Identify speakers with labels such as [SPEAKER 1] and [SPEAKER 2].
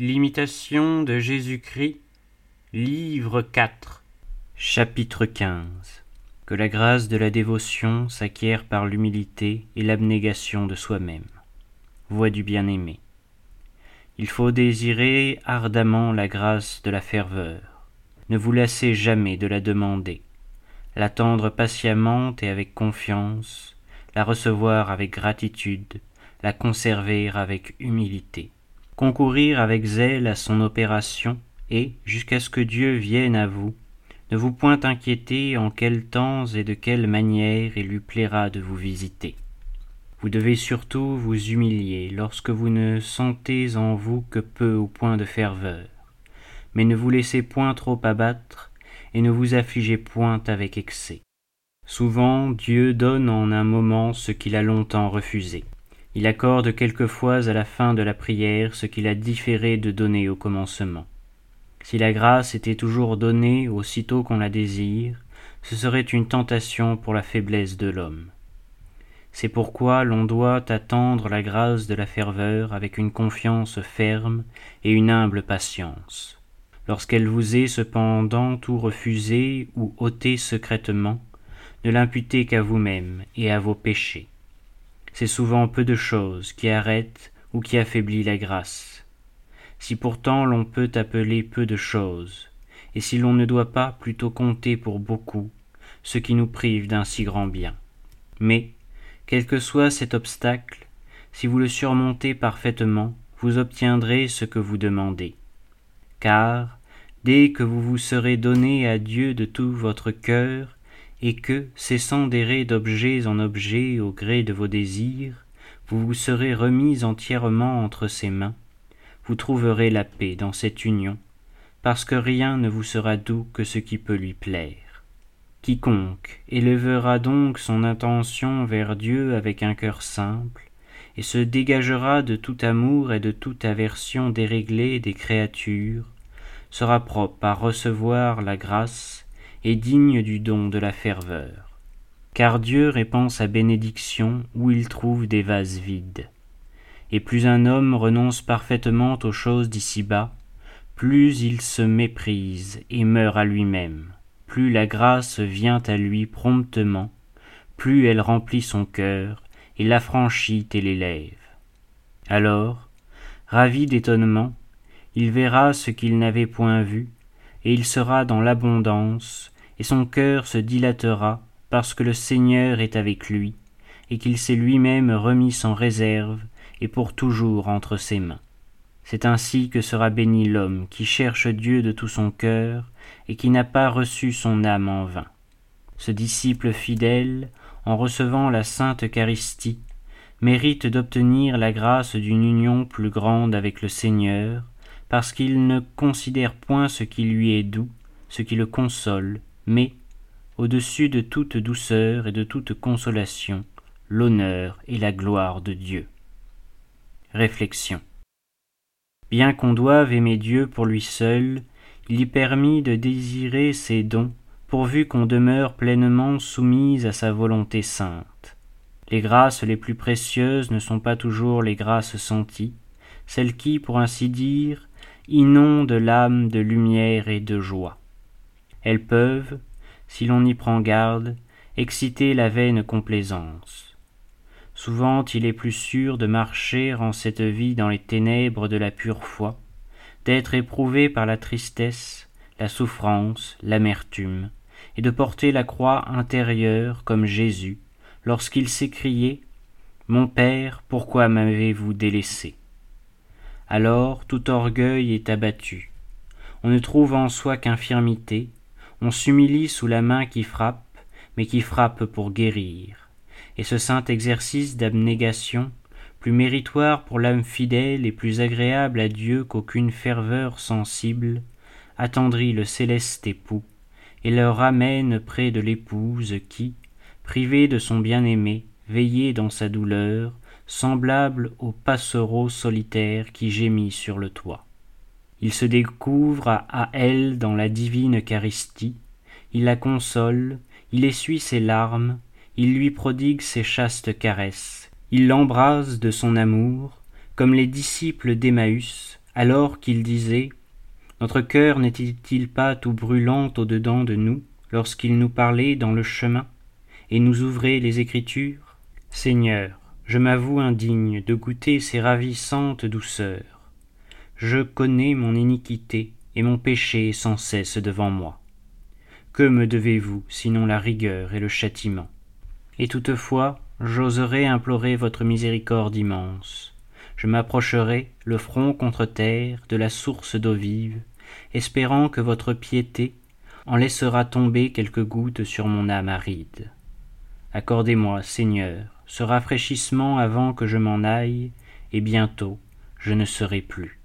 [SPEAKER 1] L'imitation de Jésus-Christ, livre 4, chapitre 15. Que la grâce de la dévotion s'acquiert par l'humilité et l'abnégation de soi-même. Voix du bien-aimé. Il faut désirer ardemment la grâce de la ferveur. Ne vous lassez jamais de la demander. L'attendre patiemment et avec confiance, la recevoir avec gratitude, la conserver avec humilité concourir avec zèle à son opération, et, jusqu'à ce que Dieu vienne à vous, ne vous point inquiéter en quels temps et de quelle manière il lui plaira de vous visiter. Vous devez surtout vous humilier lorsque vous ne sentez en vous que peu ou point de ferveur, mais ne vous laissez point trop abattre, et ne vous affligez point avec excès. Souvent Dieu donne en un moment ce qu'il a longtemps refusé. Il accorde quelquefois à la fin de la prière ce qu'il a différé de donner au commencement. Si la grâce était toujours donnée aussitôt qu'on la désire, ce serait une tentation pour la faiblesse de l'homme. C'est pourquoi l'on doit attendre la grâce de la ferveur avec une confiance ferme et une humble patience. Lorsqu'elle vous est cependant tout refusée ou ôtée secrètement, ne l'imputez qu'à vous-même et à vos péchés c'est souvent peu de choses qui arrêtent ou qui affaiblissent la grâce. Si pourtant l'on peut appeler peu de choses, et si l'on ne doit pas plutôt compter pour beaucoup, ce qui nous prive d'un si grand bien. Mais, quel que soit cet obstacle, si vous le surmontez parfaitement, vous obtiendrez ce que vous demandez. Car, dès que vous vous serez donné à Dieu de tout votre cœur, et que, cessant d'errer d'objets en objets au gré de vos désirs, vous vous serez remis entièrement entre ses mains, vous trouverez la paix dans cette union, parce que rien ne vous sera doux que ce qui peut lui plaire. Quiconque élèvera donc son intention vers Dieu avec un cœur simple, et se dégagera de tout amour et de toute aversion déréglée des créatures, sera propre à recevoir la grâce est digne du don de la ferveur. Car Dieu répand sa bénédiction où il trouve des vases vides. Et plus un homme renonce parfaitement aux choses d'ici-bas, plus il se méprise et meurt à lui-même, plus la grâce vient à lui promptement, plus elle remplit son cœur et l'affranchit et l'élève. Alors, ravi d'étonnement, il verra ce qu'il n'avait point vu, et il sera dans l'abondance, et son cœur se dilatera parce que le Seigneur est avec lui, et qu'il s'est lui-même remis sans réserve et pour toujours entre ses mains. C'est ainsi que sera béni l'homme qui cherche Dieu de tout son cœur et qui n'a pas reçu son âme en vain. Ce disciple fidèle, en recevant la sainte Eucharistie, mérite d'obtenir la grâce d'une union plus grande avec le Seigneur, parce qu'il ne considère point ce qui lui est doux, ce qui le console, mais, au-dessus de toute douceur et de toute consolation, l'honneur et la gloire de Dieu. Réflexion. Bien qu'on doive aimer Dieu pour lui seul, il y permis de désirer ses dons, pourvu qu'on demeure pleinement soumise à sa volonté sainte. Les grâces les plus précieuses ne sont pas toujours les grâces senties, celles qui, pour ainsi dire, inondent l'âme de lumière et de joie. Elles peuvent, si l'on y prend garde, exciter la vaine complaisance. Souvent il est plus sûr de marcher en cette vie dans les ténèbres de la pure foi, d'être éprouvé par la tristesse, la souffrance, l'amertume, et de porter la croix intérieure comme Jésus, lorsqu'il s'écriait Mon Père, pourquoi m'avez-vous délaissé? Alors tout orgueil est abattu. On ne trouve en soi qu'infirmité, on s'humilie sous la main qui frappe, mais qui frappe pour guérir. Et ce saint exercice d'abnégation, plus méritoire pour l'âme fidèle et plus agréable à Dieu qu'aucune ferveur sensible, attendrit le céleste époux, et le ramène près de l'épouse qui, privée de son bien-aimé, veillait dans sa douleur, semblable au passereau solitaire qui gémit sur le toit. Il se découvre à elle dans la divine Eucharistie, il la console, il essuie ses larmes, il lui prodigue ses chastes caresses, il l'embrase de son amour, comme les disciples d'Emmaüs, alors qu'il disait Notre cœur n'était-il pas tout brûlant au-dedans de nous lorsqu'il nous parlait dans le chemin et nous ouvrait les Écritures? Seigneur, je m'avoue indigne de goûter ces ravissantes douceurs. Je connais mon iniquité, et mon péché sans cesse devant moi. Que me devez-vous, sinon la rigueur et le châtiment? Et toutefois, j'oserai implorer votre miséricorde immense. Je m'approcherai, le front contre terre, de la source d'eau vive, espérant que votre piété en laissera tomber quelques gouttes sur mon âme aride. Accordez-moi, Seigneur, ce rafraîchissement avant que je m'en aille, et bientôt je ne serai plus.